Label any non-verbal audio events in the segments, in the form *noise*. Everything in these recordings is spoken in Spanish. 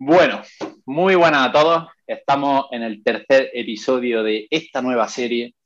Bueno, muy buenas a todos. Estamos en el tercer episodio de esta nueva serie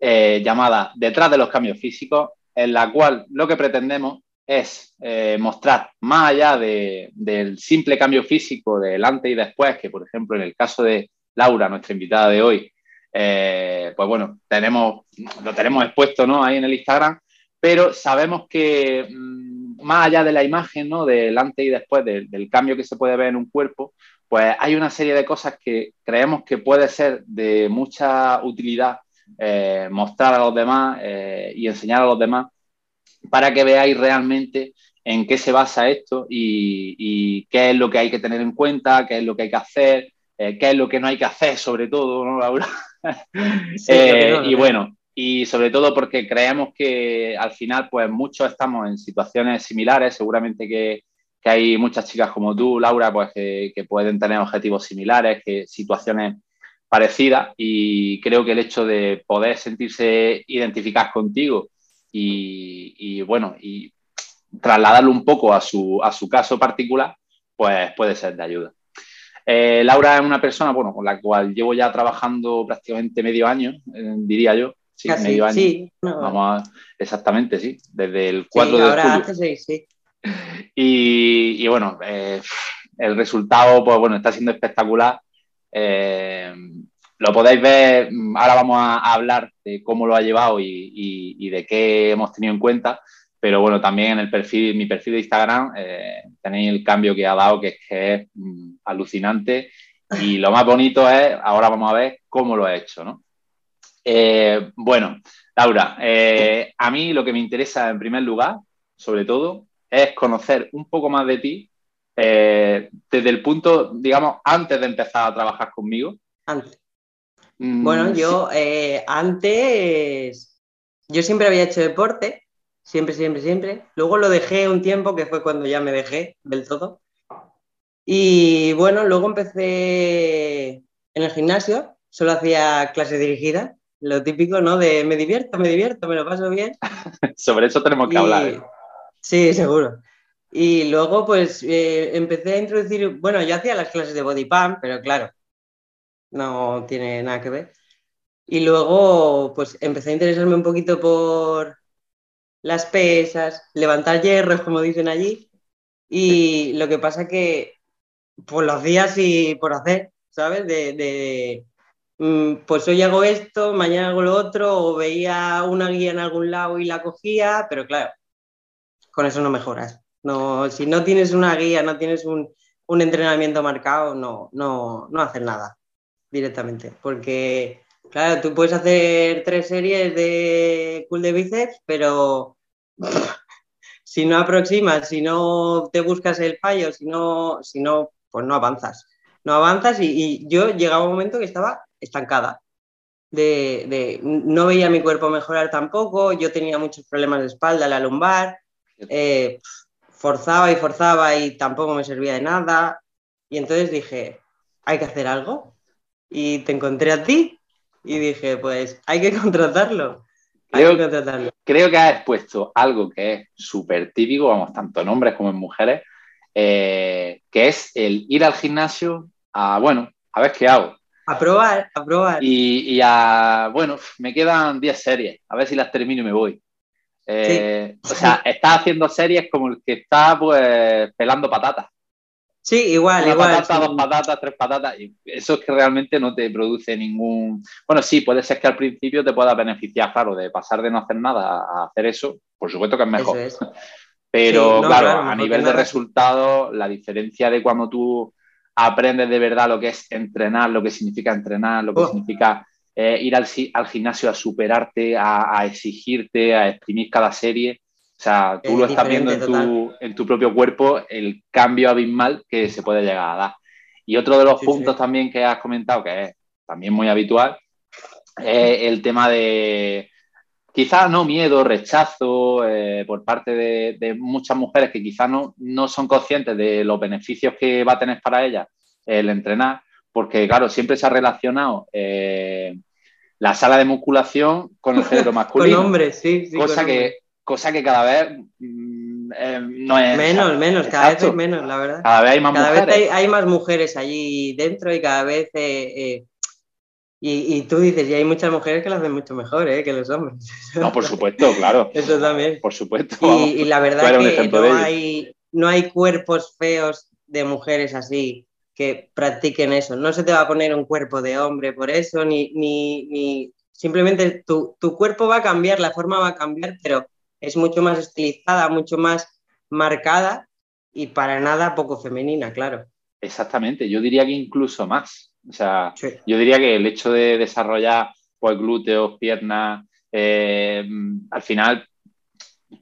eh, llamada Detrás de los cambios físicos, en la cual lo que pretendemos es eh, mostrar más allá del simple cambio físico del antes y después, que por ejemplo en el caso de Laura, nuestra invitada de hoy, eh, pues bueno, tenemos, lo tenemos expuesto ¿no? ahí en el Instagram, pero sabemos que mm, más allá de la imagen, ¿no? del antes y después, del cambio que se puede ver en un cuerpo, pues hay una serie de cosas que creemos que puede ser de mucha utilidad eh, mostrar a los demás eh, y enseñar a los demás para que veáis realmente en qué se basa esto y, qué es lo que hay que tener en cuenta, qué es lo que hay que hacer, qué es lo que no hay que hacer, sobre todo, ¿no, Laura? *laughs* Eh, y bueno, y sobre todo porque creemos que al final, pues muchos estamos en situaciones similares, seguramente que, hay muchas chicas como tú, Laura, pues que, pueden tener objetivos similares, que situaciones parecidas, y creo que el hecho de poder sentirse identificadas contigo y, bueno, y trasladarlo un poco a su, a su caso particular, pues puede ser de ayuda. Eh, Laura es una persona, bueno, con la cual llevo ya trabajando prácticamente medio año, eh, diría yo. Sí, medio año. Sí, Vamos exactamente, sí. Desde el 4 de ahora julio. Hace sí. *laughs* Y, bueno, eh, el resultado, pues bueno, está siendo espectacular. lo podéis ver, ahora vamos a, hablar de cómo lo ha llevado y, y de qué hemos tenido en cuenta. Pero bueno, también en el perfil, mi perfil de Instagram eh, tenéis el cambio que ha dado, que es que es mm, alucinante. Y lo más bonito es, ahora vamos a ver cómo lo ha hecho, ¿no? Eh, bueno, Laura, eh, a mí lo que me interesa en primer lugar, sobre todo, es conocer un poco más de ti desde el punto, digamos, antes de empezar a trabajar conmigo. Antes. Mm, bueno, yo antes, yo siempre había hecho deporte, siempre, siempre, siempre. Luego lo dejé un tiempo, que fue cuando ya me dejé del todo. Y bueno, luego empecé en el gimnasio, solo hacía clases dirigidas, lo típico, ¿no? De me divierto, me divierto, me lo paso bien. *laughs* Sobre eso tenemos que hablar. ¿eh? Sí, seguro. Y luego, pues, eh, empecé a introducir, bueno, yo hacía las clases de body pump, pero claro, no tiene nada que ver. Y luego, pues, empecé a interesarme un poquito por, las pesas, levantar hierros, como dicen allí. Y lo que pasa que por los días y por hacer, ¿sabes? De, pues hoy hago esto, mañana hago lo otro, o veía una guía en algún lado y la cogía, pero claro, con eso no mejoras. No, si no tienes una guía, no tienes un, entrenamiento marcado, no, no, no haces nada directamente. Porque Claro, tú puedes hacer tres series de cool de bíceps, pero *laughs* si no aproximas, si no te buscas el fallo, si no, si no pues no avanzas. No avanzas y, yo llegaba un momento que estaba estancada. De, no veía mi cuerpo mejorar tampoco, yo tenía muchos problemas de espalda, la lumbar, eh, forzaba y forzaba y tampoco me servía de nada. Y entonces dije, hay que hacer algo. Y te encontré a ti y dije, pues hay que *laughs* contratarlo. creo, que contratarlo. creo que has expuesto algo que es súper típico, vamos, tanto en hombres como en mujeres, eh, que es el ir al gimnasio a, bueno, a ver qué hago. A probar, a probar. Y, a, bueno, me quedan 10 series, a ver si las termino y me voy. Eh, o sea, estás haciendo series como el que está, pues, pelando patatas. Sí, igual, igual. Patata, dos patatas, tres patatas. Y eso es que realmente no te produce ningún. Bueno, sí, puede ser que al principio te pueda beneficiar, claro, de pasar de no hacer nada a hacer eso. Por supuesto que es mejor. *laughs* Pero, claro, a nivel de resultado, la diferencia de cuando tú aprendes de verdad lo que es entrenar, lo que significa entrenar, lo que significa eh, ir al, al, gimnasio a superarte, a, a exigirte, a exprimir cada serie. O sea, tú lo estás viendo en tu, propio cuerpo, el cambio abismal que se puede llegar a dar. Y otro de los puntos también que has comentado, que es también muy habitual, es el tema de quizás no miedo, rechazo eh, por parte de, muchas mujeres que quizás no, no son conscientes de los beneficios que va a tener para ellas el entrenar, porque claro, siempre se ha relacionado eh, la sala de musculación con el cerebro *laughs* masculino. con hombres, sí, sí. Cosa que cosa que cada vez mm, eh, no es... Menos, menos, cada vez menos, la verdad. Cada vez hay más cada mujeres. vez hay, más mujeres allí dentro y cada vez... Eh, y, tú dices, y hay muchas mujeres que lo hacen mucho mejor que los hombres. No, por supuesto, claro. *laughs* Eso también. Por supuesto. Y, la verdad es que no hay, no hay cuerpos feos de mujeres así que practiquen eso. No se te va a poner un cuerpo de hombre por eso, ni, ni, ni... simplemente tu, tu, cuerpo va a cambiar, la forma va a cambiar, pero es mucho más estilizada, mucho más marcada y para nada poco femenina, claro. Exactamente, yo diría que incluso más. O sea, yo diría que el hecho de desarrollar pues, glúteos, piernas, eh, al final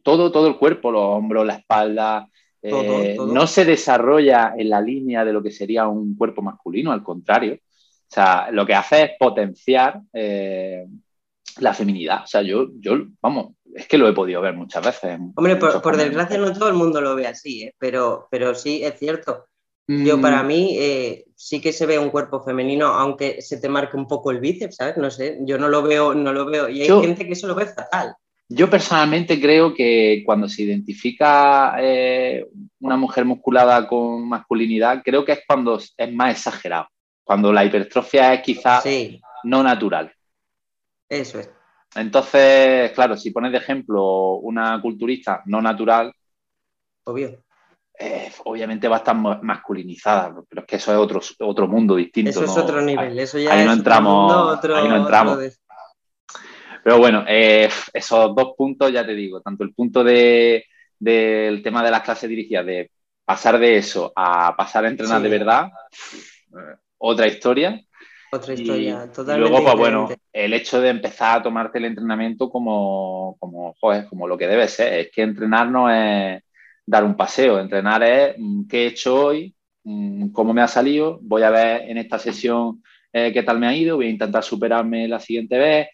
todo, todo el cuerpo, los hombros, la espalda, eh, no se desarrolla en la línea de lo que sería un cuerpo masculino, al contrario. O sea, lo que hace es potenciar eh, la feminidad. O sea, yo, yo, vamos, es que lo he podido ver muchas veces. Hombre, por, desgracia no todo el mundo lo ve así, ¿eh? pero, pero sí, es cierto. Yo, mm. para mí, sí que se ve un cuerpo femenino, aunque se te marque un poco el bíceps, ¿sabes? No sé, yo no lo veo, no lo veo. Y hay gente que eso lo ve fatal. Yo personalmente creo que cuando se identifica eh, una mujer musculada con masculinidad, creo que es cuando es más exagerado, cuando la hipertrofia es quizás no natural. Eso es. Entonces, claro, si pones de ejemplo una culturista no natural, obvio. Eh, obviamente va a estar masculinizada, pero es que eso es otro, otro mundo distinto. Eso es otro nivel, eso ya ahí es no entramos, ahí no entramos. Pero bueno, eh, esos dos puntos, ya te digo, tanto el punto del tema de las clases dirigidas, de pasar de eso a pasar a entrenar de verdad, eh, otra historia. Otra historia, totalmente. Y luego, pues bueno, el hecho de empezar a tomarte el entrenamiento como, como, como lo que debe ser. Es que entrenar no es dar un paseo, entrenar es mm, qué he hecho hoy, mm, cómo me ha salido, voy a ver en esta sesión eh, qué tal me ha ido, voy a intentar superarme la siguiente vez,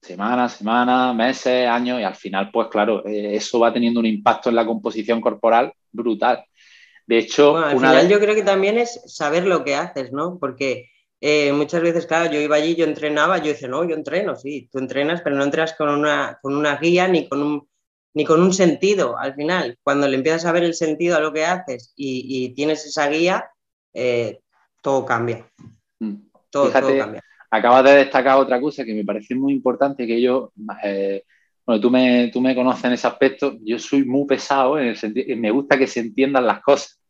semanas, semanas, meses, años, y al final, pues claro, eh, eso va teniendo un impacto en la composición corporal brutal. De hecho, al final yo creo que también es saber lo que haces, ¿no? Porque eh, muchas veces, claro, yo iba allí, yo entrenaba, yo decía, no, yo entreno, sí, tú entrenas, pero no entras con una, con una guía ni con un, ni con un sentido al final. Cuando le empiezas a ver el sentido a lo que haces y, tienes esa guía, eh, todo cambia. Mm. Todo, todo cambia acabas de destacar otra cosa que me parece muy importante, que yo, eh, bueno, tú me, tú me conoces en ese aspecto, yo soy muy pesado en el sentido, me gusta que se entiendan las cosas,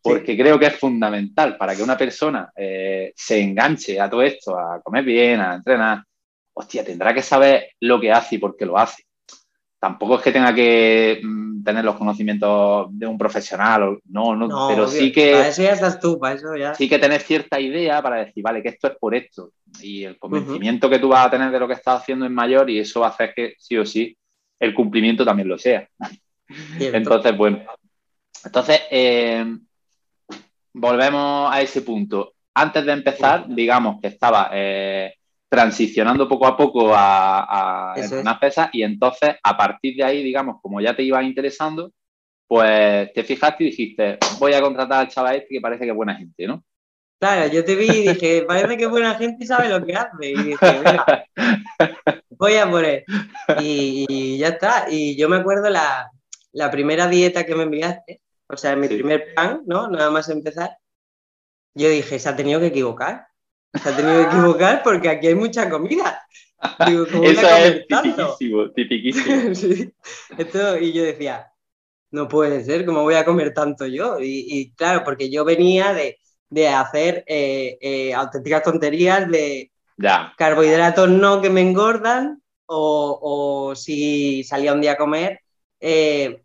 porque creo que es fundamental para que una persona eh, se enganche a todo esto, a comer bien, a entrenar, hostia, tendrá que saber lo que hace y por qué lo hace tampoco es que tenga que mm, tener los conocimientos de un profesional, no, no, pero sí que... Para eso ya estás tú, para eso ya. Sí que tener cierta idea para decir, vale, que esto es por esto. Y el convencimiento que tú vas a tener de lo que estás haciendo es mayor y eso va a hacer que sí o sí el cumplimiento también lo sea. Entonces, bueno. Entonces, eh, volvemos a ese punto. Antes de empezar, digamos que estaba... Eh, transicionando poco a poco a, a pesas y entonces a partir de ahí, digamos, como ya te iba interesando, pues te fijaste y dijiste, voy a contratar al chaval este que parece que es buena gente, ¿no? Claro, yo te vi y dije, *laughs* parece que es buena gente y sabe lo que hace. Y dije, voy a poner. Y, ya está. Y yo me acuerdo la, primera dieta que me enviaste, o sea, mi primer plan, ¿no? Nada más empezar. Yo dije, se ha tenido que equivocar se ha tenido que equivocar porque aquí hay mucha comida. Eso es tipiquísimo, tipiquísimo. *laughs* y yo decía, no puede ser, ¿cómo voy a comer tanto yo? Y, claro, porque yo venía de, hacer eh, eh, auténticas tonterías de carbohidratos no que me engordan o, si salía un día a comer, eh,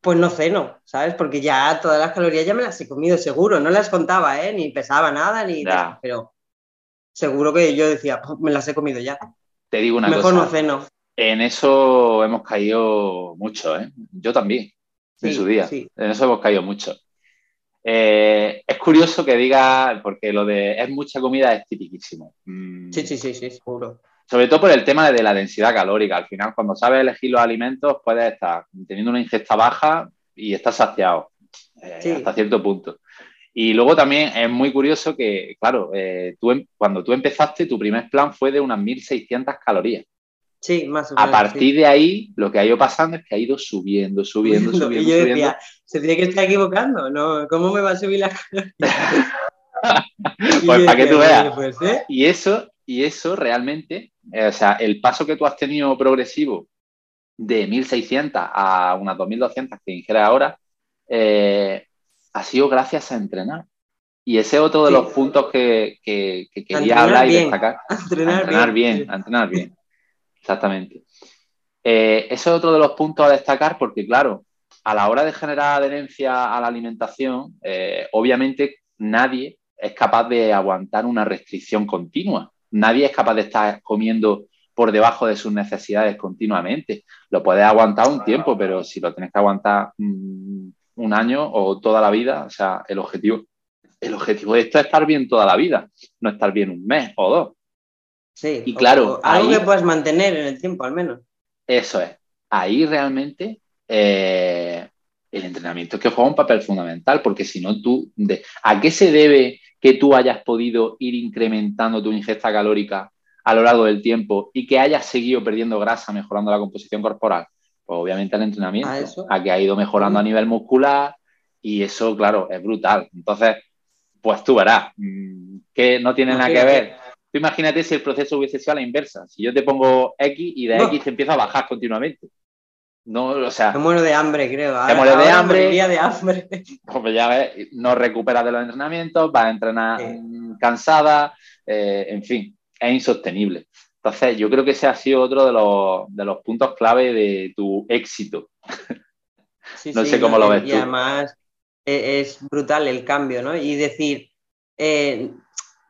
pues no ceno, ¿sabes? Porque ya todas las calorías ya me las he comido, seguro. No las contaba, ¿eh? Ni pesaba nada, ni. Pero seguro que yo decía, pues me las he comido ya. Te digo una cosa. Mejor no ceno. En eso hemos caído mucho, ¿eh? Yo también, en su día. En eso hemos caído mucho. Eh, es curioso que diga, porque lo de es mucha comida es tipiquísimo. Mm. Sí, sí, sí, sí, seguro sobre todo por el tema de la densidad calórica. Al final, cuando sabes elegir los alimentos, puedes estar teniendo una ingesta baja y estás saciado eh, hasta cierto punto. Y luego también es muy curioso que, claro, eh, tú, em, cuando tú empezaste, tu primer plan fue de unas 1.600 calorías. Sí, más o menos. A partir de ahí, lo que ha ido pasando es que ha ido subiendo, subiendo, *laughs* subiendo. Y yo decía, se tiene que estar equivocando, ¿no? ¿Cómo me va a subir la *laughs* Pues para que tú veas. Pues, ¿eh? Y eso, y eso realmente, o sea, el paso que tú has tenido progresivo de 1600 a unas 2200 que ingieres ahora, eh, ha sido gracias a entrenar. Y ese es otro de los puntos que, quería hablar y destacar. *laughs* entrenar, bien. entrenar bien. Exactamente. Eh, ese es otro de los puntos a destacar porque, claro, a la hora de generar adherencia a la alimentación, eh, obviamente nadie es capaz de aguantar una restricción continua. Nadie es capaz de estar comiendo por debajo de sus necesidades continuamente. Lo puedes aguantar un tiempo, pero si lo tienes que aguantar mm, un año o toda la vida, o sea, el objetivo, el objetivo de esto es estar bien toda la vida, no estar bien un mes o dos. Sí, y claro, algo que puedas mantener en el tiempo al menos. Eso es. Ahí realmente eh, el entrenamiento es que juega un papel fundamental, porque si no tú, ¿a qué se debe que tú hayas podido ir incrementando tu ingesta calórica a lo largo del tiempo y que hayas seguido perdiendo grasa, mejorando la composición corporal? Pues obviamente el entrenamiento, a, que ha ido mejorando a nivel muscular y eso, claro, es brutal. Entonces, pues tú verás, mm, que no tiene nada que ver. Tú imagínate si el proceso hubiese sido a la inversa. Si yo te pongo X y de X te empieza a bajar continuamente. No, o sea. Me muero de hambre, creo. Te muero de hambre. de hambre. *laughs* Pues ya ves, no recuperas de los entrenamientos, vas a entrenar cansada, eh, en fin, es insostenible. Entonces, yo creo que ese ha sido otro de los, puntos clave de tu éxito. *laughs* no sé cómo lo ves. Y además e, es brutal el cambio, ¿no? Y decir, eh,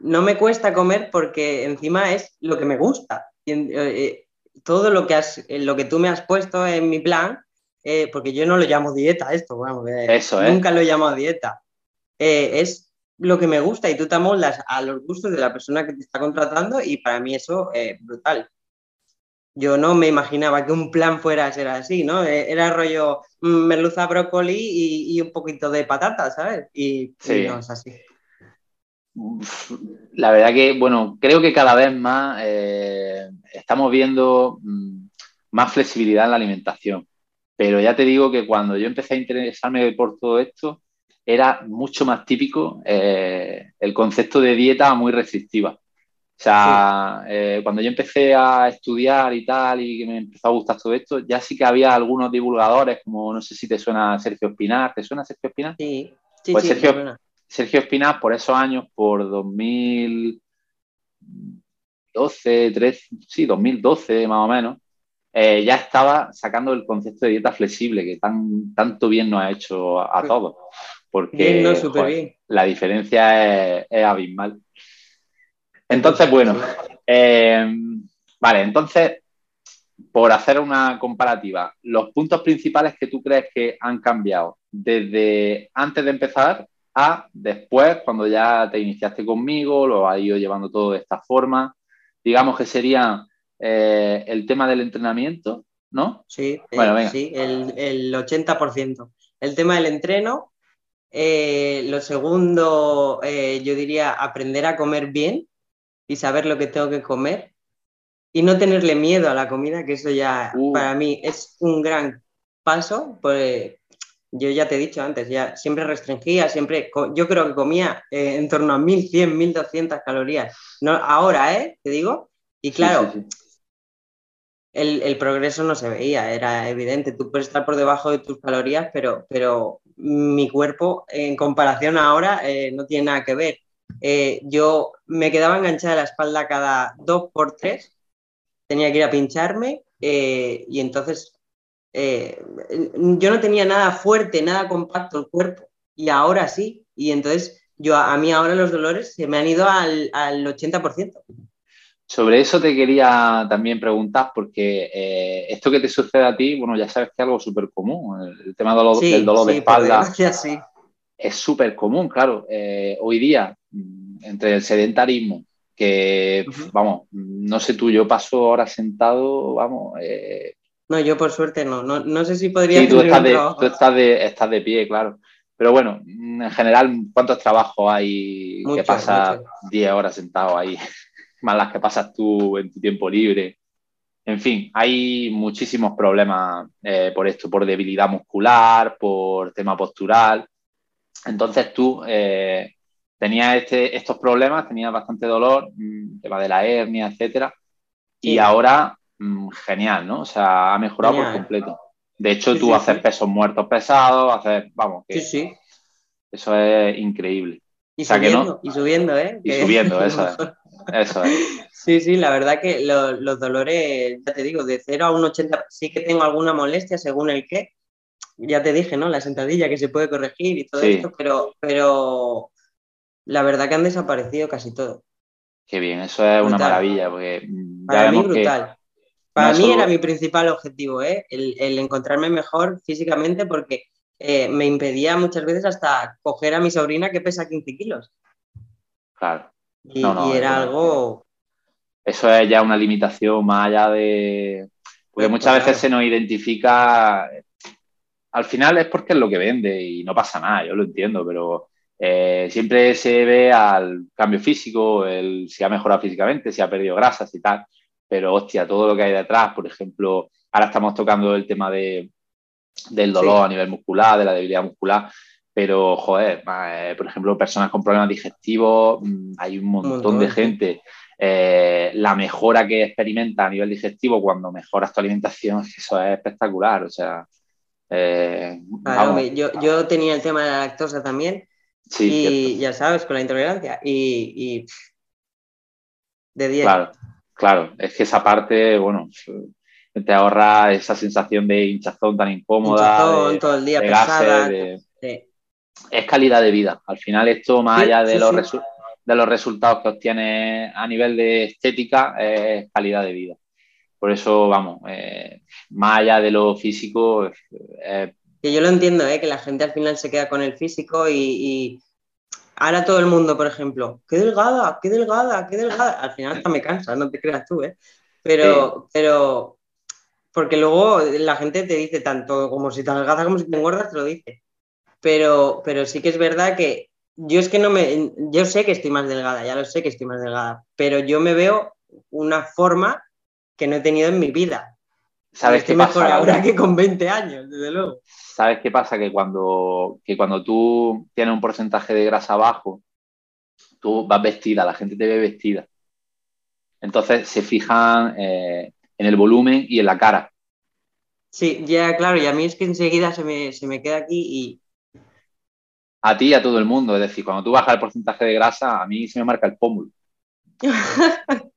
no me cuesta comer porque encima es lo que me gusta. Eh, todo lo que, has, lo que tú me has puesto en mi plan, eh, porque yo no lo llamo dieta esto, Eso, ¿eh? nunca lo he llamado dieta, eh, es lo que me gusta y tú te amoldas a los gustos de la persona que te está contratando y para mí eso es brutal. Yo no me imaginaba que un plan fuera a ser así, ¿no? Era rollo mm, merluza, brócoli y, un poquito de patata, ¿sabes? Y, y no es así. La verdad que, bueno, creo que cada vez más eh, estamos viendo mm, más flexibilidad en la alimentación. Pero ya te digo que cuando yo empecé a interesarme por todo esto, era mucho más típico eh, el concepto de dieta muy restrictiva. O sea, eh, cuando yo empecé a estudiar y tal, y que me empezó a gustar todo esto, ya sí que había algunos divulgadores, como no sé si te suena Sergio Espinar, ¿te suena Sergio Espinar? Sí, sí, pues sí. Sergio Espina, por esos años, por 2012, 13, sí, 2012 más o menos, eh, ya estaba sacando el concepto de dieta flexible que tan, tanto bien nos ha hecho a, todos. Porque la diferencia es, abismal. Entonces, bueno, *laughs* eh, vale, entonces, por hacer una comparativa, los puntos principales que tú crees que han cambiado desde antes de empezar a después, cuando ya te iniciaste conmigo, lo has ido llevando todo de esta forma. Digamos que sería eh, el tema del entrenamiento, ¿no? Sí, eh, sí el, 80%. El tema del entreno. Eh, lo segundo, yo diría aprender a comer bien y saber lo que tengo que comer y no tenerle miedo a la comida, que eso ya uh. para mí es un gran paso, pues, yo ya te he dicho antes, ya siempre restringía, siempre, yo creo que comía eh, en torno a 1100, 1200 calorías. No, ahora, ¿eh? Te digo. Y claro, El, progreso no se veía, era evidente. Tú puedes estar por debajo de tus calorías, pero, pero mi cuerpo, en comparación ahora, eh, no tiene nada que ver. Eh, yo me quedaba enganchada a la espalda cada dos por tres, tenía que ir a pincharme y entonces eh, yo no tenía nada fuerte, nada compacto el cuerpo, y ahora sí. Y entonces yo a mí ahora los dolores se me han ido al, 80%. Sobre eso te quería también preguntar, porque eh, esto que te sucede a ti, bueno, ya sabes que es algo súper común, el, tema del dolor de espalda. Sí. Es súper común, claro. Eh, hoy día, mm, entre el sedentarismo, que, vamos, no sé tú, yo paso horas sentado, vamos, no, yo por suerte no. No, sé si podría. Sí, tú, estás de, tú estás, de, estás de pie, claro. Pero bueno, en general, ¿cuántos trabajos hay que pasas 10 horas sentado ahí? *laughs* Más las que pasas tú en tu tiempo libre. En fin, hay muchísimos problemas eh, por esto, por debilidad muscular, por tema postural. Entonces tú eh, tenías este, estos problemas, tenías bastante dolor, mm, tema de la hernia, etcétera, y ahora mm, genial, ¿no? O sea, ha mejorado por completo. De hecho, tú haces pesos muertos pesados, haces, vamos, que sí, sí. eso es increíble. Y subiendo, y subiendo, ¿eh? Y subiendo, *laughs* eso es. Eso es. Sí, sí, la verdad que los dolores, ya te digo, de 0 a un 80, sí que tengo alguna molestia según el qué. Ya te dije, ¿no? La sentadilla que se puede corregir y todo esto, pero, pero la verdad que han desaparecido casi todo. Qué bien, eso es una maravilla. Porque Para mí, brutal. Para mí era mi principal objetivo, ¿eh? el, encontrarme mejor físicamente porque eh, me impedía muchas veces hasta coger a mi sobrina que pesa 15 kilos. Claro. Y, era algo... Eso es ya una limitación más allá de... Porque pues muchas veces se nos identifica... Al final es porque es lo que vende y no pasa nada, yo lo entiendo, pero eh, siempre se ve al cambio físico, el, si ha mejorado físicamente, si ha perdido grasas y tal, pero hostia, todo lo que hay detrás, por ejemplo, ahora estamos tocando el tema de, del dolor a nivel muscular, de la debilidad muscular, pero, joder, eh, por ejemplo, personas con problemas digestivos, mm, hay un montón de gente. Eh, la mejora que experimenta a nivel digestivo cuando mejoras tu alimentación, *laughs* eso es espectacular. O sea, eh, yo, tenía el tema de la lactosa también. y ya sabes, con la intolerancia. Y, de 10. Claro, claro, es que esa parte, bueno, te ahorra esa sensación de hinchazón tan incómoda. Hinchazón, todo el día pesada es calidad de vida. Al final esto, más allá de, los de los resultados que obtiene a nivel de estética, es calidad de vida. Por eso, vamos, eh, más allá de lo físico... que yo lo entiendo, ¿eh? que la gente al final se queda con el físico y, ahora todo el mundo, por ejemplo, qué delgada, qué delgada, qué delgada. Al final hasta me cansa, no te creas tú, ¿eh? Pero, pero, porque luego la gente te dice tanto como si te delgada como si te engordas, te lo dice pero, pero sí que es verdad que yo es que no me, yo sé que estoy más delgada, ya lo sé que estoy más delgada, pero yo me veo una forma que no he tenido en mi vida. ¿Sabes qué mejor ahora que con 20 años, desde luego. ¿Sabes qué pasa? Que cuando, que cuando tú tienes un porcentaje de grasa bajo, tú vas vestida, la gente te ve vestida. Entonces se fijan eh, en el volumen y en la cara. Sí, ya, claro, y a mí es que enseguida se me, se me queda aquí y, a ti y a todo el mundo. Es decir, cuando tú bajas el porcentaje de grasa, a mí se me marca el pómulo. *laughs*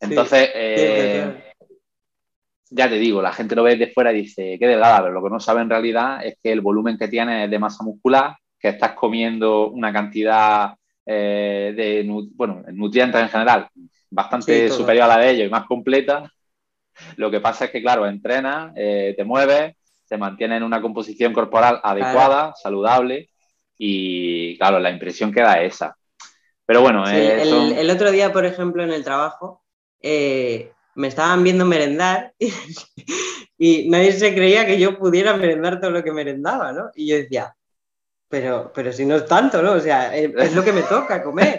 Entonces, eh, ya te digo, la gente lo ve de fuera y dice, qué delgada, pero lo que no sabe en realidad es que el volumen que tienes es de masa muscular, que estás comiendo una cantidad eh, de bueno, nutrientes en general bastante superior a la de ellos y más completa. Lo que pasa es que, claro, entrenas, eh, te mueves, te mantienes en una composición corporal adecuada, saludable y claro, la impresión queda esa. Pero bueno, el, otro día, por ejemplo, en el trabajo, eh, me estaban viendo merendar *laughs* y, nadie se creía que yo pudiera merendar todo lo que merendaba, ¿no? Y yo decía, pero, pero si no es tanto, ¿no? O sea, eh, es lo que me toca comer.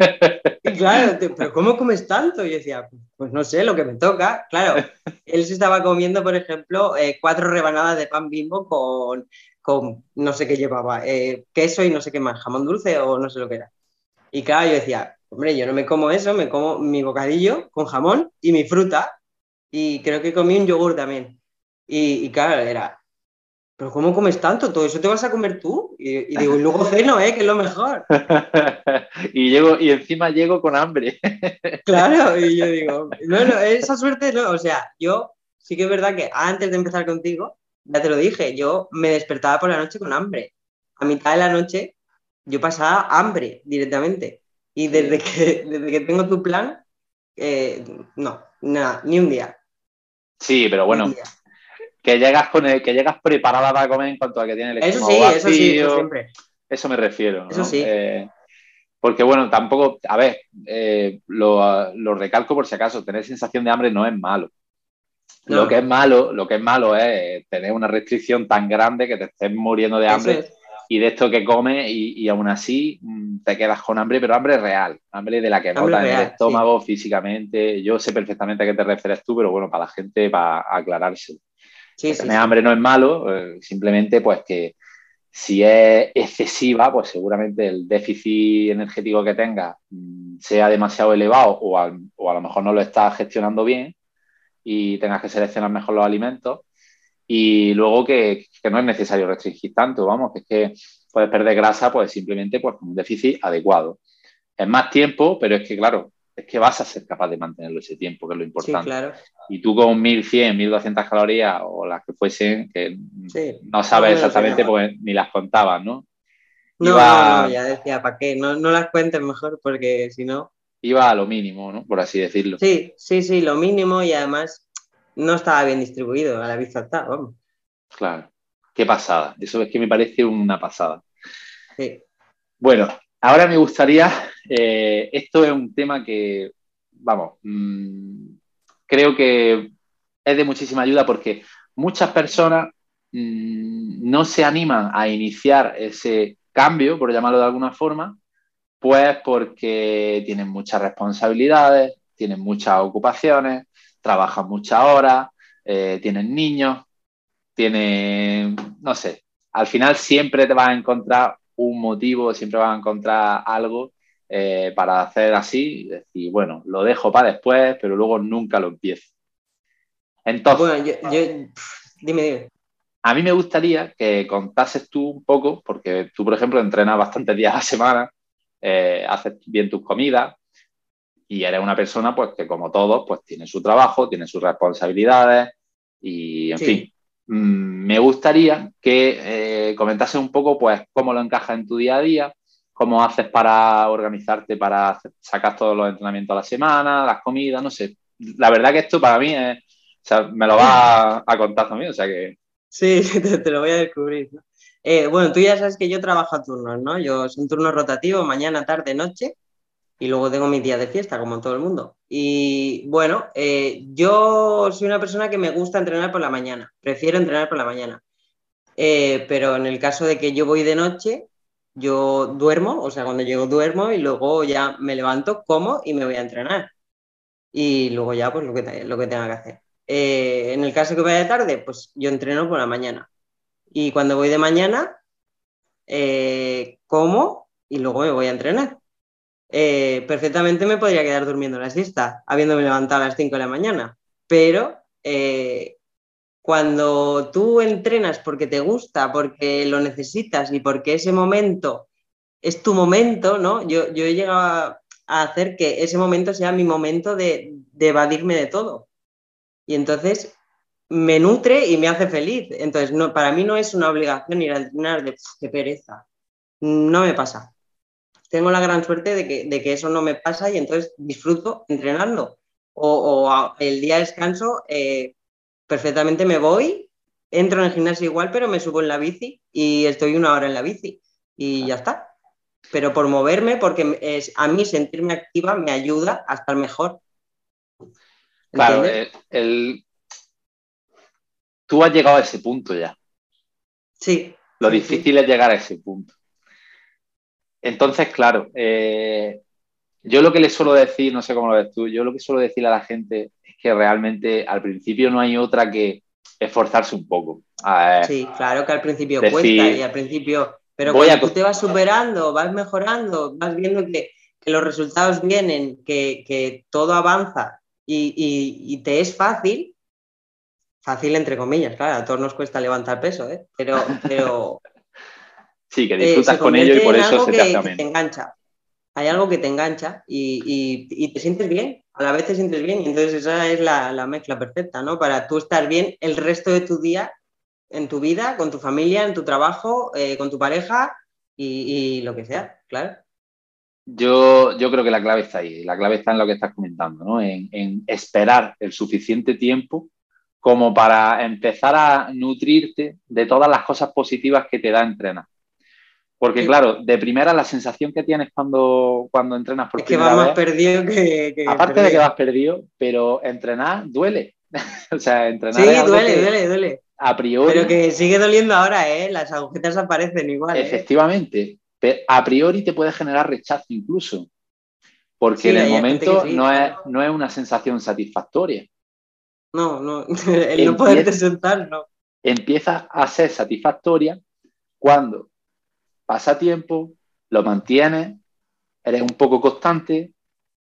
Y claro, pero ¿cómo comes tanto? Y yo decía, pues no sé, lo que me toca. Claro, él se estaba comiendo, por ejemplo, eh, cuatro rebanadas de pan bimbo con con no sé qué llevaba, eh, queso y no sé qué más, jamón dulce o no sé lo que era. Y claro, yo decía, hombre, yo no me como eso, me como mi bocadillo con jamón y mi fruta y creo que comí un yogur también. Y, claro, era, pero ¿cómo comes tanto? ¿Todo eso te vas a comer tú? Y, digo, y luego ceno, ¿eh? Que es lo mejor. *laughs* y, llego, y encima llego con hambre. *laughs* claro, y yo digo, no, no, esa suerte no, o sea, yo sí que es verdad que antes de empezar contigo, ya te lo dije, yo me despertaba por la noche con hambre. A mitad de la noche yo pasaba hambre directamente. Y desde que, desde que tengo tu plan, eh, no, nada, ni un día. Sí, pero bueno, que llegas con el, que llegas preparada para comer en cuanto a que tiene el Eso sí, eso sí, eso siempre. Eso me refiero. Eso sí. Eh, porque bueno, tampoco, a ver, eh, lo, lo, recalco por si acaso, tener sensación de hambre no es malo. Lo que es malo, lo que es malo es tener una restricción tan grande que te estés muriendo de hambre y de esto que comes y, aún así mm, te quedas con hambre, pero hambre real, hambre de la que nota en el estómago físicamente. Yo sé perfectamente a qué te refieres tú, pero bueno, para la gente, para aclararse. Sí, tener hambre no es malo, eh, simplemente pues que si es excesiva, pues seguramente el déficit energético que tengas mm, sea demasiado elevado o o a lo mejor no lo estás gestionando bien y tengas que seleccionar mejor los alimentos y luego que, no es necesario restringir tanto, vamos, que es que puedes perder grasa pues simplemente pues, con un déficit adecuado. Es más tiempo, pero es que claro, es que vas a ser capaz de mantenerlo ese tiempo, que es lo importante. claro. Y tú con 1100, 1200 calorías o las que fuesen, que no sabes exactamente porque ni las contabas, ¿no? No, no, ya decía, ¿para qué? No, no las cuentes mejor porque si no... Iba a lo mínimo, ¿no? Por así decirlo. Sí, sí, sí, lo mínimo y además no estaba bien distribuido, a la vista está, vamos. Claro, qué pasada, eso es que me parece una pasada. Sí. Bueno, ahora me gustaría, eh, esto es un tema que, vamos, mm, creo que es de muchísima ayuda porque muchas personas mm, no se animan a iniciar ese cambio, por llamarlo de alguna forma, pues porque tienen muchas responsabilidades, tienen muchas ocupaciones, trabajan muchas horas, eh, tienen niños, tienen, no sé, al final siempre te vas a encontrar un motivo, siempre vas a encontrar algo eh, para hacer así, decir, bueno, lo dejo para después, pero luego nunca lo empiezo. Entonces, bueno, yo, dime, dime. A mí me gustaría que contases tú un poco, porque tú, por ejemplo, entrenas bastantes días a la semana, eh, haces bien tus comidas, y eres una persona pues que como todos pues tiene su trabajo, tiene sus responsabilidades y en fin. Mm, me gustaría que eh, comentases un poco pues cómo lo encajas en tu día a día, cómo haces para organizarte, para sacar todos los entrenamientos a la semana, las comidas, no sé. La verdad que esto para mí es, o sea, me lo vas a, contar también, o sea que... Sí, *laughs* te, lo voy a descubrir. Eh, bueno, tú ya sabes que yo trabajo a turnos, ¿no? Yo soy un turno rotativo, mañana, tarde, noche y luego tengo mis días de fiesta, como todo el mundo. Y bueno, eh, yo soy una persona que me gusta entrenar por la mañana, prefiero entrenar por la mañana. Eh, pero en el caso de que yo voy de noche, yo duermo, o sea, cuando llego duermo y luego ya me levanto, como y me voy a entrenar. Y luego ya, pues lo que, lo que tenga que hacer. Eh, en el caso que vaya de tarde, pues yo entreno por la mañana. Y cuando voy de mañana, como y luego me voy a entrenar. Eh, perfectamente me podría quedar durmiendo la siesta, habiéndome levantado a las 5 de la mañana. Pero eh, cuando tú entrenas porque te gusta, porque lo necesitas y porque ese momento es tu momento, ¿no? Yo, yo he llegado a, hacer que ese momento sea mi momento de, evadirme de todo. Y entonces me nutre y me hace feliz. Entonces, no, para mí no es una obligación ir a entrenar de qué pereza. No me pasa tengo la gran suerte de que, eso no me pasa y entonces disfruto entrenando. O, el día de descanso, eh, perfectamente me voy, entro en el gimnasio igual, pero me subo en la bici y estoy una hora en la bici y ya está. Pero por moverme, porque es, a mí sentirme activa me ayuda a estar mejor. Claro, el, tú has llegado a ese punto ya. Sí. Lo difícil es llegar a ese punto. Entonces, claro, eh, yo lo que le suelo decir, no sé cómo lo ves tú, yo lo que suelo decir a la gente es que realmente al principio no hay otra que esforzarse un poco. sí, claro que al principio cuesta y al principio, pero cuando tú te vas superando, vas mejorando, vas viendo que, los resultados vienen, que, todo avanza y, te es fácil, fácil entre comillas, claro, a todos nos cuesta levantar peso, ¿eh? pero, pero *laughs* Sí, que disfrutas con ello y por eso se te hace te engancha. Hay algo que te engancha y, te sientes bien, a la vez te sientes bien. Y entonces esa es la, mezcla perfecta, ¿no? Para tú estar bien el resto de tu día, en tu vida, con tu familia, en tu trabajo, eh, con tu pareja y, lo que sea, claro. Yo, yo creo que la clave está ahí, la clave está en lo que estás comentando, ¿no? En, en esperar el suficiente tiempo como para empezar a nutrirte de todas las cosas positivas que te da entrenar. Porque claro, de primera la sensación que tienes cuando, cuando entrenas por es que vas más perdido que, Aparte de que vas perdido, pero entrenar duele. *laughs* o sea, entrenar Sí, duele, duele, duele. a priori. Pero que sigue doliendo ahora, ¿eh? Las agujetas aparecen igual. ¿eh? Efectivamente. A priori te puede generar rechazo incluso. Porque en el momento no, es, no es una sensación satisfactoria. No, no. *laughs* El no poderte sentar, no. Empieza a ser satisfactoria cuando pasa tiempo, lo mantienes, eres un poco constante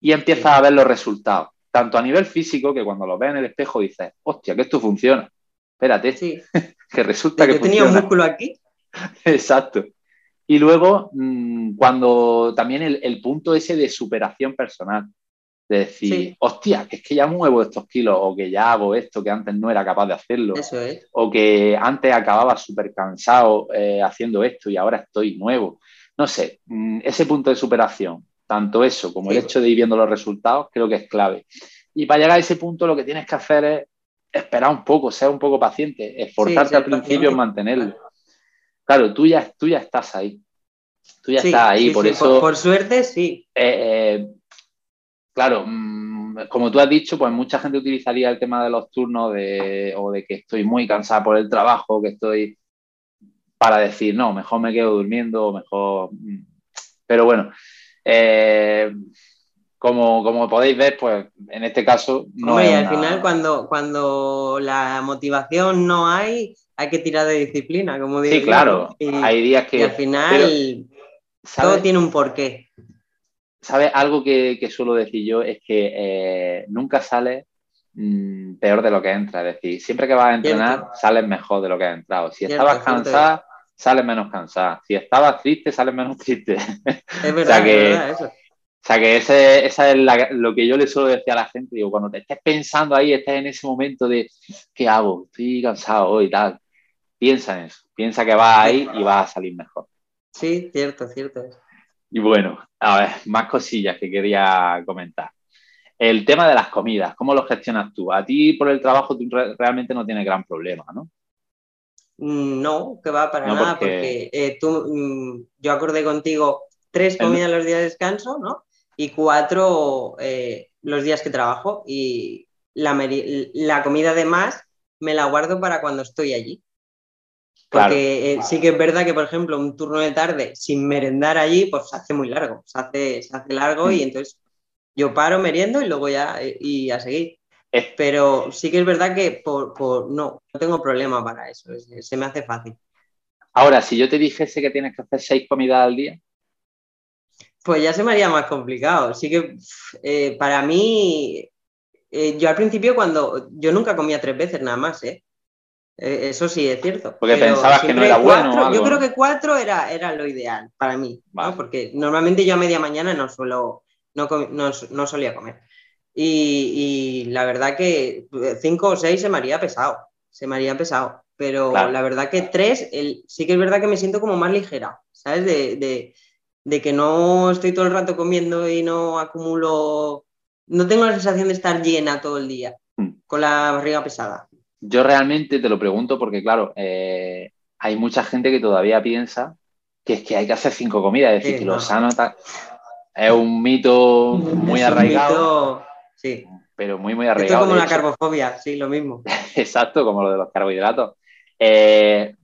y empiezas a ver los resultados. Tanto a nivel físico, que cuando lo ves en el espejo dices, hostia, que esto funciona. Espérate, sí. *laughs* que resulta que, tenía un músculo aquí. *laughs* Exacto. Y luego, mm, cuando también el, punto ese de superación personal, de decir, hostia, que es que ya muevo estos kilos, o que ya hago esto que antes no era capaz de hacerlo, Eso es. o que antes acababa súper cansado eh, haciendo esto y ahora estoy nuevo. No sé, mm, ese punto de superación, tanto eso como el hecho de ir viendo los resultados, creo que es clave. Y para llegar a ese punto lo que tienes que hacer es esperar un poco, ser un poco paciente, esforzarte al principio en mantenerlo. Claro, tú ya, tú ya estás ahí. Tú ya estás ahí, por eso. Por, suerte, sí. Eh, eh, claro, mm, como tú has dicho, pues mucha gente utilizaría el tema de los turnos de, o de que estoy muy cansada por el trabajo, que estoy para decir, no, mejor me quedo durmiendo, mejor. Mm. Pero bueno, eh, como, como, podéis ver, pues en este caso no Hombre, al final cuando, cuando la motivación no hay, hay que tirar de disciplina, como digo. Sí, claro. hay días que. Y al final todo tiene un porqué. ¿Sabes? Algo que, suelo decir yo es que eh, nunca sales mm, peor de lo que entra. Es decir, siempre que vas a entrenar, sales mejor de lo que has entrado. Si estabas cansada, sales menos cansada. Si estabas triste, sales menos *laughs* triste. Es verdad, que, es verdad eso. O sea que ese, esa es lo que yo le suelo decir a la gente, digo, cuando te estés pensando ahí, estés en ese momento de, ¿qué hago? Estoy cansado hoy y tal. Piensa en eso, piensa que vas ahí y vas a salir mejor. Sí, cierto, cierto. Y bueno, a ver, más cosillas que quería comentar. El tema de las comidas, ¿cómo lo gestionas tú? A ti por el trabajo tú realmente no tienes gran problema, ¿no? Mm, no, que va para nada, porque, eh, tú, mm, yo acordé contigo tres comidas los días de descanso, ¿no? Y cuatro eh, los días que trabajo. Y la, la comida de más me la guardo para cuando estoy allí. Porque eh, sí que es verdad que, por ejemplo, un turno de tarde sin merendar allí, pues se hace muy largo, se hace, se hace largo y mm. entonces yo paro, meriendo y luego ya eh, y a seguir. Pero sí que es verdad que por, no, no tengo problema para eso, se me hace fácil. Ahora, si yo te dijese que tienes que hacer seis comidas al día. Pues ya se me haría más complicado. Sí que eh, para mí, yo al principio cuando, yo nunca comía tres veces nada más, ¿eh? Eh, eso sí es cierto. Porque pensabas que no era bueno. yo creo que cuatro era, era lo ideal para mí, porque normalmente yo a media mañana no suelo, no, no, solía comer. Y, la verdad que cinco o seis se me haría pesado, se me haría pesado. Pero la verdad que tres, el, sí que es verdad que me siento como más ligera, ¿sabes? De, de que no estoy todo el rato comiendo y no acumulo, no tengo la sensación de estar llena todo el día, hmm. con la barriga pesada. Yo realmente te lo pregunto porque, claro, eh, hay mucha gente que todavía piensa que es que hay que hacer cinco comidas, es decir, que lo sano es un mito muy arraigado. sí. Pero muy, muy arraigado. Esto como la carbofobia, sí, lo mismo. *laughs* Exacto, como lo de los carbohidratos. Eh,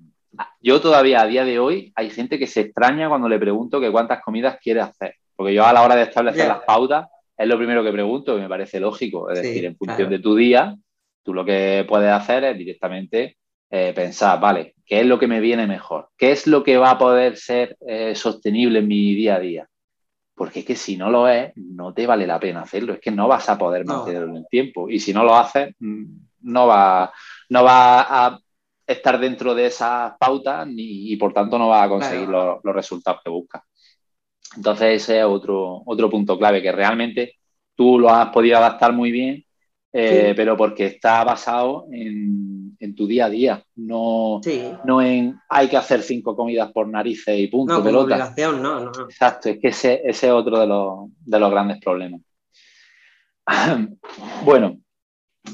yo todavía a día de hoy hay gente que se extraña cuando le pregunto que cuántas comidas quiere hacer. Porque yo a la hora de establecer las pautas es lo primero que pregunto, que me parece lógico. Es decir, en función de tu día, Tú lo que puedes hacer es directamente eh, pensar, vale, ¿qué es lo que me viene mejor? ¿Qué es lo que va a poder ser eh, sostenible en mi día a día? Porque es que si no lo es, no te vale la pena hacerlo, es que no vas a poder mantenerlo en el tiempo. Y si no lo haces, mm, no va, no va a estar dentro de esas pautas y por tanto no va a conseguir los, los, resultados que buscas. Entonces ese es otro, otro punto clave, que realmente tú lo has podido adaptar muy bien eh, pero porque está basado en, tu día a día, no, no en hay que hacer cinco comidas por narices y punto. No, pelota. No, no, Exacto, es que ese, es otro de los, de los grandes problemas. *clears throat* bueno,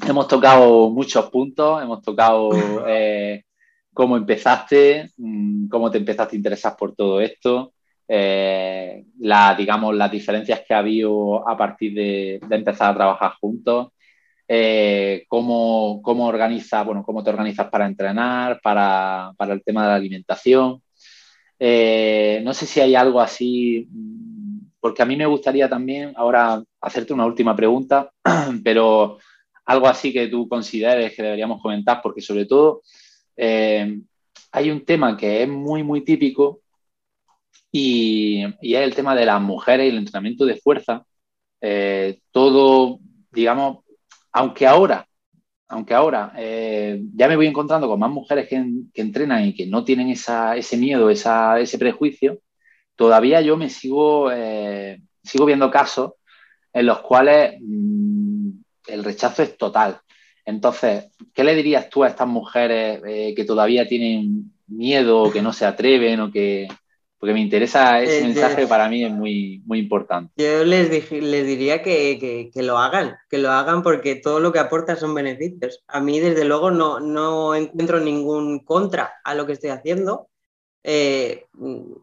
hemos tocado muchos puntos, hemos tocado *laughs* eh, cómo empezaste, mm, cómo te empezaste a interesar por todo esto. Eh, la, digamos, las diferencias que ha habido a partir de, de empezar a trabajar juntos, eh, cómo, cómo, organiza, bueno, cómo te organizas para entrenar, para, para el tema de la alimentación. Eh, no sé si hay algo así, mm, porque a mí me gustaría también ahora hacerte una última pregunta, *clears throat* pero algo así que tú consideres que deberíamos comentar, porque sobre todo eh, hay un tema que es muy, muy típico y, es el tema de las mujeres y el entrenamiento de fuerza. Todo, digamos, aunque ahora, aunque ahora eh, ya me voy encontrando con más mujeres que, entrenan y que no tienen ese miedo, ese prejuicio, todavía yo me sigo, eh, sigo viendo casos en los cuales mm, el rechazo es total. Entonces, ¿qué le dirías tú a estas mujeres que todavía tienen miedo que no se atreven o que, porque me interesa ese mensaje, para mí es muy, muy importante. Yo les, les diría que, lo hagan, que lo hagan porque todo lo que aporta son beneficios. A mí, desde luego, no, no encuentro ningún contra a lo que estoy haciendo. Eh,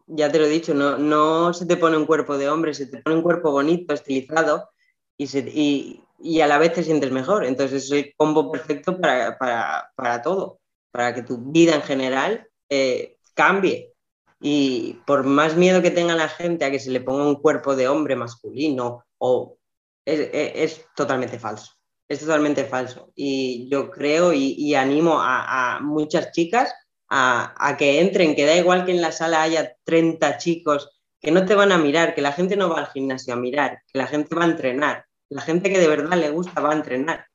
ya te lo he dicho, no, no se te pone un cuerpo de hombre, se te pone un cuerpo bonito, estilizado y, y, a la vez te sientes mejor. Entonces es el combo perfecto para, para, todo, para que tu vida en general eh, cambie y por más miedo que tenga la gente a que se le ponga un cuerpo de hombre masculino, o es, totalmente falso. Es totalmente falso. Y yo creo y, animo a, muchas chicas a, que entren, que da igual que en la sala haya 30 chicos, que no te van a mirar, que la gente no va al gimnasio a mirar, que la gente va a entrenar. La gente que de verdad le gusta va a entrenar.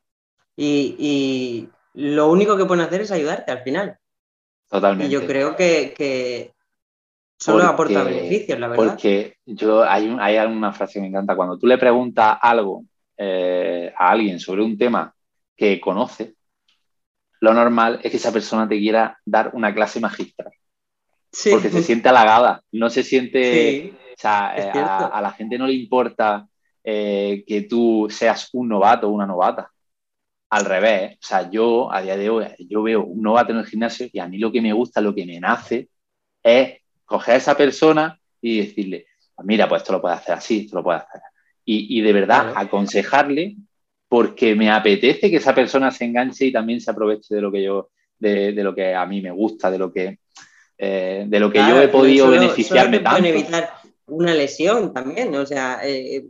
Y, lo único que pueden hacer es ayudarte al final. Totalmente. Y yo creo que Solo aporta beneficios, la verdad. Porque yo, hay, hay una frase que me encanta. Cuando tú le preguntas algo eh, a alguien sobre un tema que conoce, lo normal es que esa persona te quiera dar una clase magistral. Porque se siente halagada, no se siente. o sea, eh, a, la gente no le importa eh, que tú seas un novato o una novata. Al revés, o sea, yo a día de hoy, yo veo un novato en el gimnasio y a mí lo que me gusta, lo que me nace es coger a esa persona y decirle, mira, pues esto lo puedes hacer así, esto lo puedes hacer. Y, de verdad, aconsejarle porque me apetece que esa persona se enganche y también se aproveche de lo que yo, de, lo que a mí me gusta, de lo que, eh, de lo que yo he podido beneficiarme tanto. evitar una lesión también, o sea, eh,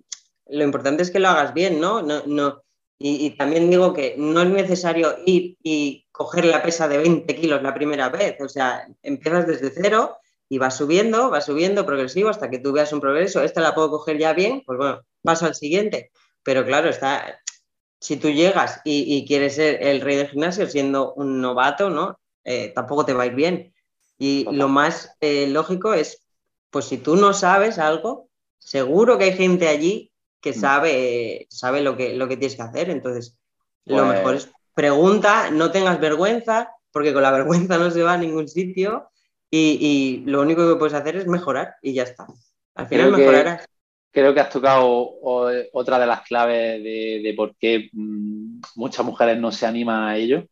lo importante es que lo hagas bien, ¿no? no, no y, y, también digo que no es necesario ir y coger la pesa de 20 kilos la primera vez, o sea, empiezas desde cero y va subiendo, va subiendo progresivo hasta que tú veas un progreso. Esta la puedo coger ya bien, pues bueno, paso al siguiente. Pero claro, está, si tú llegas y, quieres ser el rey del gimnasio siendo un novato, ¿no? Eh, tampoco te va a ir bien. Y lo más eh, lógico es, pues si tú no sabes algo, seguro que hay gente allí que mm. sabe, sabe lo, que, lo que tienes que hacer. Entonces, lo pues mejor es pregunta, no tengas vergüenza, porque con la *laughs* vergüenza no se va a ningún sitio y, lo único que puedes hacer es mejorar y ya está. Al final mejorarás. creo que has tocado otra de las claves de, por qué mm, muchas mujeres no se animan a ello,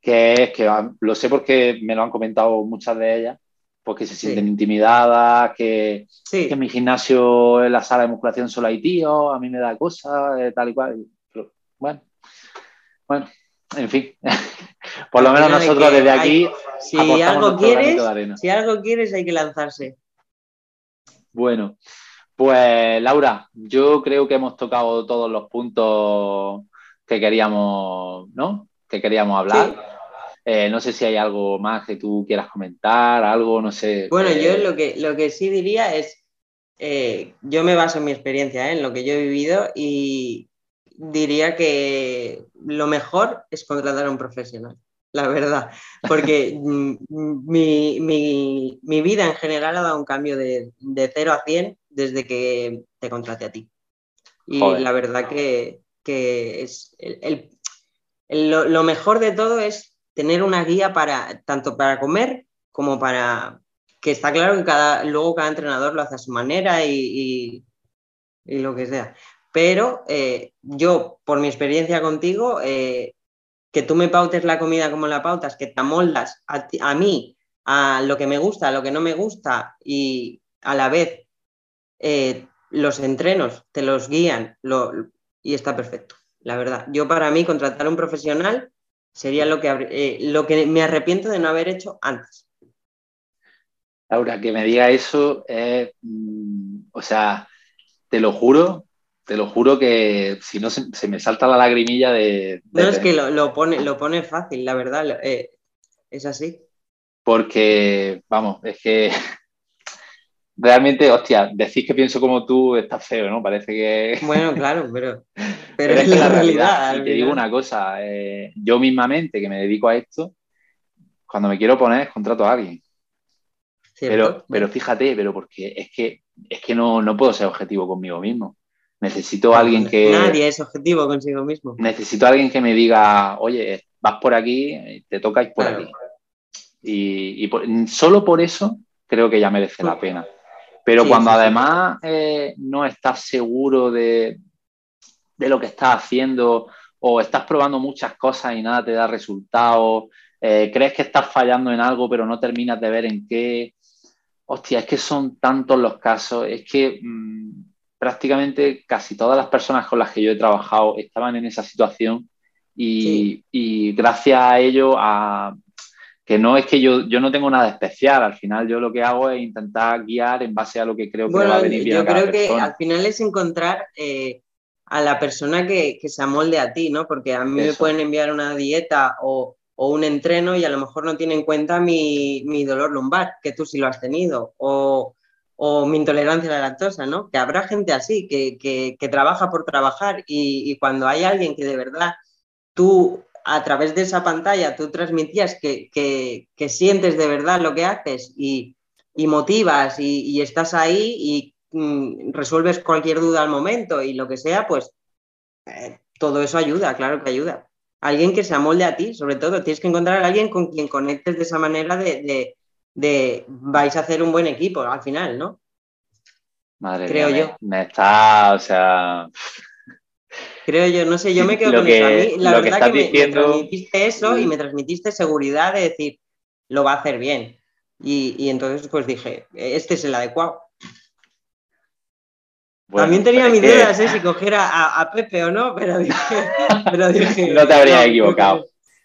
que es que ah, lo sé porque me lo han comentado muchas de ellas, porque se sienten intimidadas, que, en mi gimnasio, en la sala de musculación solo hay tíos, a mí me da cosas, eh, tal y cual. bueno, bueno, en fin. *laughs* Por lo menos nosotros desde aquí. si, algo quieres, si algo quieres, hay que lanzarse. Bueno, pues Laura, yo creo que hemos tocado todos los puntos que queríamos, ¿no? Que queríamos hablar. Eh, no sé si hay algo más que tú quieras comentar, algo, no sé. Bueno, yo eh, lo que, lo que sí diría es, eh, yo me baso en mi experiencia, en lo que yo he vivido y, diría que lo mejor es contratar a un profesional, la verdad, porque *laughs* mi, vida en general ha dado un cambio de, de 0 a 100 desde que te contraté a ti. Y la verdad que, es lo, mejor de todo es tener una guía para tanto para comer como para que está claro que cada, luego cada entrenador lo hace a su manera y, y lo que sea pero eh, yo, por mi experiencia contigo, eh, que tú me pautes la comida como la pautas, que te amoldas a, mí, a lo que me gusta, a lo que no me gusta y a la vez eh, los entrenos te los guían y está perfecto. la verdad. Yo para mí contratar a un profesional sería lo que, lo que me arrepiento de no haber hecho antes. Laura, que me diga eso es, mm, o sea, te lo juro, te lo juro que si no se, me salta la lagrimilla de... no, es que lo, pone, lo pone fácil, la verdad, eh, es así. Porque, vamos, es que *laughs* realmente, hostia, decís que pienso como tú está feo, ¿no? Parece que... *laughs* Bueno, claro, pero, pero, es, la, realidad. y te digo una cosa, eh, yo mismamente que me dedico a esto, cuando me quiero poner, contrato a alguien. Pero, pero fíjate, pero porque es que, es que no, no puedo ser objetivo conmigo mismo. Necesito a alguien que... Nadie es objetivo consigo mismo. Necesito a alguien que me diga, oye, vas por aquí, te toca ir por aquí. Y, solo por eso creo que ya merece la pena. Pero cuando además eh, no estás seguro de, lo que estás haciendo o estás probando muchas cosas y nada te da resultados, eh, crees que estás fallando en algo pero no terminas de ver en qué, hostia, es que son tantos los casos, es que mm, prácticamente casi todas las personas con las que yo he trabajado estaban en esa situación y, gracias a ello, a, que no es que yo, yo no tengo nada especial, al final yo lo que hago es intentar guiar en base a lo que creo que va a venir bien. Yo creo que al final es encontrar eh, a la persona que, se amolde a ti, ¿no? Porque a mí me pueden enviar una dieta o, un entreno y a lo mejor no tiene en cuenta mi, dolor lumbar, que tú sí lo has tenido, o, mi intolerancia a la lactosa, ¿no? Que habrá gente así, que, trabaja por trabajar y, cuando hay alguien que de verdad tú a través de esa pantalla tú transmitías que, sientes de verdad lo que haces y, motivas y, estás ahí y mm, resuelves cualquier duda al momento y lo que sea, pues eh, todo eso ayuda, claro que ayuda. Alguien que se amolde a ti, sobre todo, tienes que encontrar a alguien con quien conectes de esa manera de, vais a hacer un buen equipo al final, ¿no? Madre Creo yo. me está, o sea, Creo yo, no sé, yo me quedo *laughs* con eso. A mí, la verdad que, me, transmitiste eso y me transmitiste seguridad de decir, lo va a hacer bien. Y, entonces pues dije, este es el adecuado. También tenía mis dudas ¿eh? *laughs* si cogiera a, Pepe o no, pero dije, *laughs* no te habría equivocado.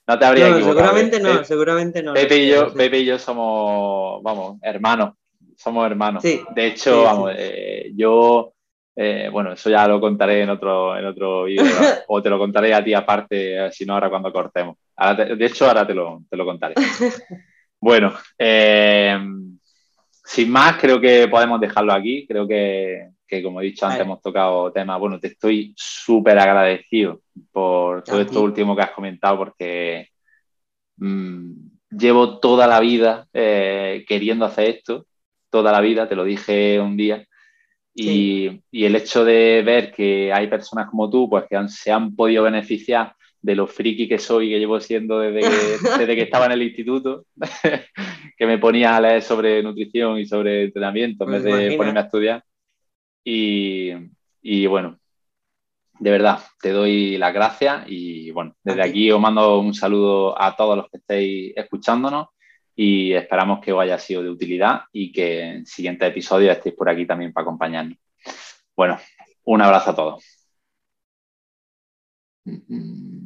No te habría equivocado. Seguramente no, seguramente no. Pepe y, yo, Pepe y yo somos, vamos, hermanos. Somos hermanos. de hecho, vamos, eh, yo eh, bueno, eso ya lo contaré en otro, en otro vídeo, *laughs* o te lo contaré a ti aparte, eh, si no ahora cuando cortemos. de hecho, ahora te lo, te lo contaré. *laughs* Bueno, eh, sin más, creo que podemos dejarlo aquí. Creo que, como he dicho antes, hemos tocado temas. Bueno, te estoy súper agradecido por todo esto último que has comentado, porque mm, llevo toda la vida queriendo hacer esto, toda la vida, te lo dije un día, y, el hecho de ver que hay personas como tú, pues que se han podido beneficiar de lo friki que soy, que llevo siendo desde que, *laughs* desde que estaba en el instituto, *laughs* que me ponía a leer sobre nutrición y sobre entrenamiento en vez de ponerme a estudiar. Y, y, bueno, de verdad, te doy las gracias y bueno, desde aquí os mando un saludo a todos los que estéis escuchándonos y esperamos que os haya sido de utilidad y que en siguientes episodios estéis por aquí también para acompañarnos. Bueno, un abrazo a todos. Mm, mm.